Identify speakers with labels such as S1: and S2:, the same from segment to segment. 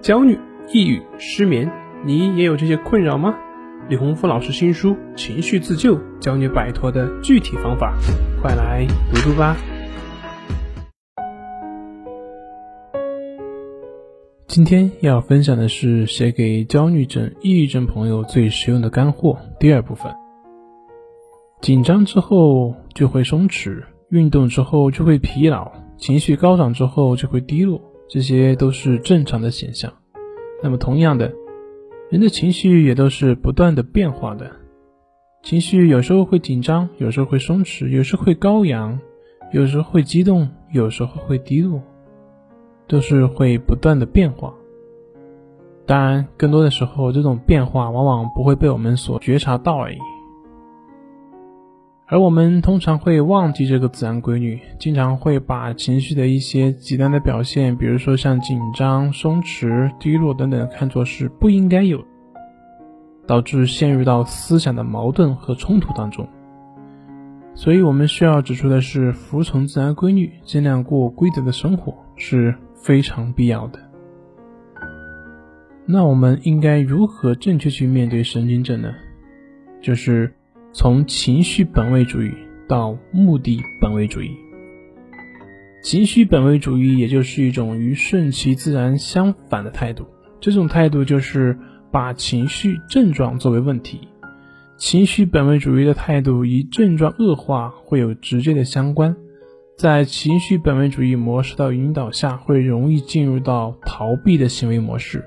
S1: 焦虑、抑郁、失眠，你也有这些困扰吗？李洪福老师新书《情绪自救》，教你摆脱的具体方法，快来读读吧。今天要分享的是写给焦虑症、抑郁症朋友最实用的干货。第二部分，紧张之后就会松弛，运动之后就会疲劳，情绪高涨之后就会低落。这些都是正常的现象。那么，同样的，人的情绪也都是不断的变化的。情绪有时候会紧张，有时候会松弛，有时候会高扬，有时候会激动，有时候会低落，都是会不断的变化。当然，更多的时候，这种变化往往不会被我们所觉察到而已。而我们通常会忘记这个自然规律，经常会把情绪的一些极端的表现，比如说像紧张、松弛、低落等等，看作是不应该有，导致陷入到思想的矛盾和冲突当中。所以，我们需要指出的是，服从自然规律，尽量过规则的生活是非常必要的。那我们应该如何正确去面对神经症呢？就是。从情绪本位主义到目的本位主义，情绪本位主义也就是一种与顺其自然相反的态度。这种态度就是把情绪症状作为问题。情绪本位主义的态度与症状恶化会有直接的相关。在情绪本位主义模式的引导下，会容易进入到逃避的行为模式。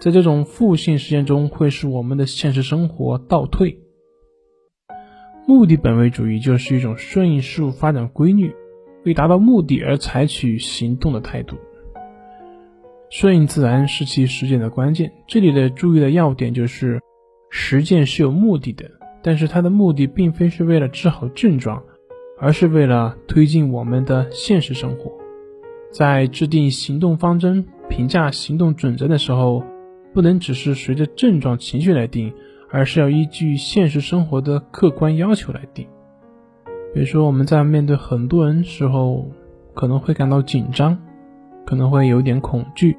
S1: 在这种负性实践中，会使我们的现实生活倒退。目的本位主义就是一种顺应事物发展规律，为达到目的而采取行动的态度。顺应自然是其实践的关键。这里的注意的要点就是，实践是有目的的，但是它的目的并非是为了治好症状，而是为了推进我们的现实生活。在制定行动方针、评价行动准则的时候，不能只是随着症状情绪来定。而是要依据现实生活的客观要求来定。比如说，我们在面对很多人时候，可能会感到紧张，可能会有点恐惧。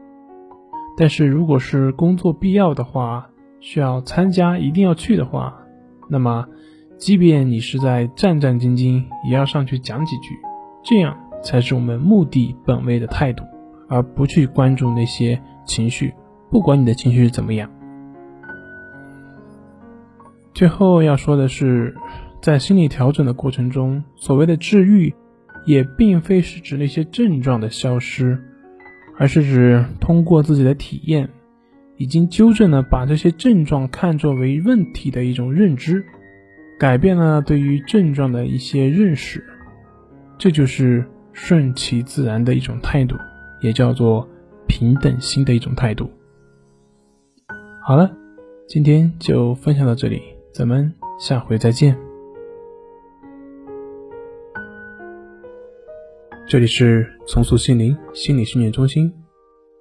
S1: 但是，如果是工作必要的话，需要参加、一定要去的话，那么，即便你是在战战兢兢，也要上去讲几句。这样才是我们目的本位的态度，而不去关注那些情绪，不管你的情绪是怎么样。最后要说的是，在心理调整的过程中，所谓的治愈，也并非是指那些症状的消失，而是指通过自己的体验，已经纠正了把这些症状看作为问题的一种认知，改变了对于症状的一些认识，这就是顺其自然的一种态度，也叫做平等心的一种态度。好了，今天就分享到这里。咱们下回再见。这里是重塑心灵心理训练中心，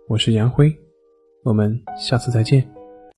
S1: 我是杨辉，我们下次再见。